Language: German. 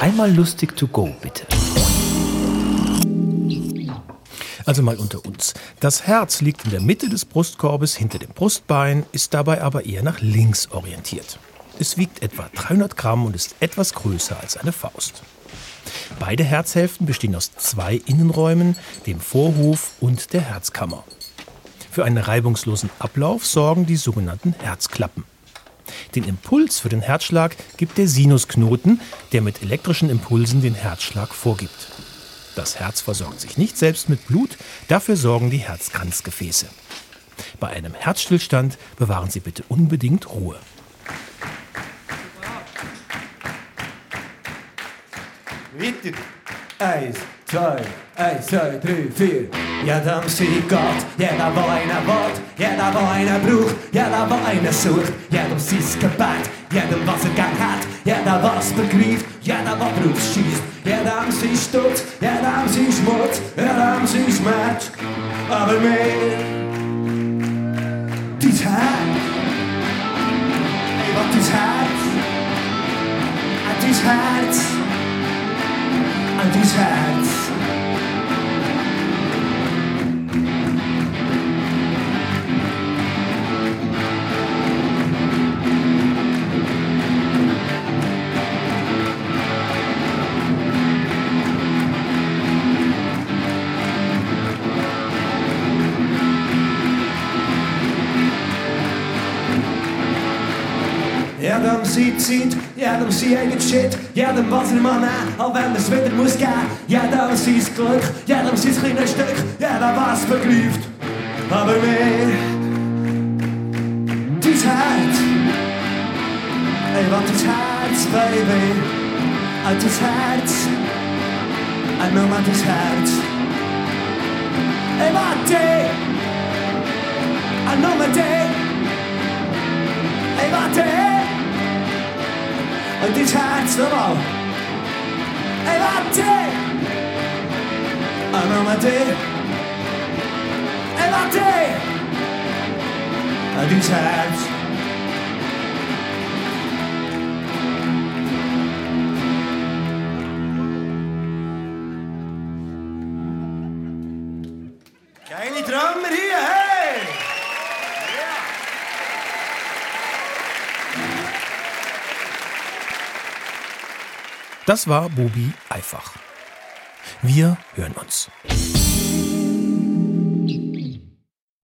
Einmal lustig to go, bitte. Also mal unter uns. Das Herz liegt in der Mitte des Brustkorbes hinter dem Brustbein, ist dabei aber eher nach links orientiert. Es wiegt etwa 300 Gramm und ist etwas größer als eine Faust. Beide Herzhälften bestehen aus zwei Innenräumen, dem Vorhof und der Herzkammer. Für einen reibungslosen Ablauf sorgen die sogenannten Herzklappen. Den Impuls für den Herzschlag gibt der Sinusknoten, der mit elektrischen Impulsen den Herzschlag vorgibt. Das Herz versorgt sich nicht selbst mit Blut, dafür sorgen die Herzkranzgefäße. Bei einem Herzstillstand bewahren Sie bitte unbedingt Ruhe. Weiter. Eins, zwei, eins, zwei, drie, vier. Ja, dan zie ik God. Ja, dat wil een woord. Ja, dat wil een broek. Ja, dat wil een soort. Ja, dan zie ik. Ja, dan was ik gehad. Ja, dat was begrief. Ja, dat was broekschiet. Ja, dan was ik. Ja, dan zie ik. Ja, dan zie ik. Aber meer. Dit hart. ey, wat dies? hat dies. undeterred. Ja, dan ziet ziet, ja, dan zie je het shit. Ja, dan was er man aan, al wenn es wieder muss gehen. Ja, dan dann het geluk, ja, dan dann het kleine stuk, Ja, dan dann war's vergnügt. Aber mehr, dein Herz, ey, wat is Herz, Baby. Ey, dein Herz, ey, nur mal dein Herz. e dice Enzo no e latte a nome my e latte e dice Enzo Geile Trommer hier. Das war Bubi Einfach. Wir hören uns.